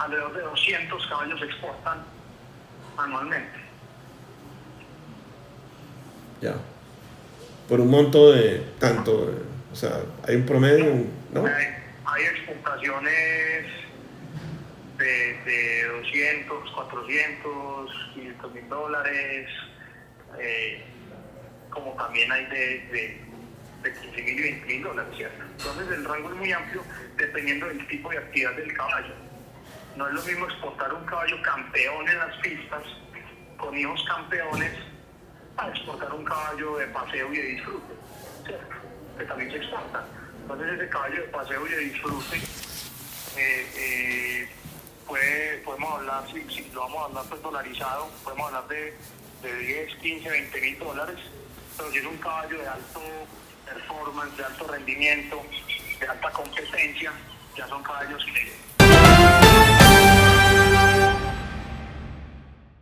alrededor de 200 caballos exportan anualmente. Ya. Por un monto de tanto, o sea, hay un promedio, ¿no? Hay, exportaciones de, de, 200, 400, 500 mil dólares, eh, como también hay de, de, de 15 mil y 20 mil dólares, ¿cierto? Entonces el rango es muy amplio dependiendo del tipo de actividad del caballo. No es lo mismo exportar un caballo campeón en las pistas, con hijos campeones, a exportar un caballo de paseo y de disfrute, ¿cierto? Que también se exporta. Entonces ese caballo de paseo y de disfrute, eh, eh, puede, podemos hablar, si, lo vamos a hablar pues dolarizado, podemos hablar de, de 10, 15, 20 mil dólares, pero si es un caballo de alto performance, de alto rendimiento, de alta competencia, ya son caballos que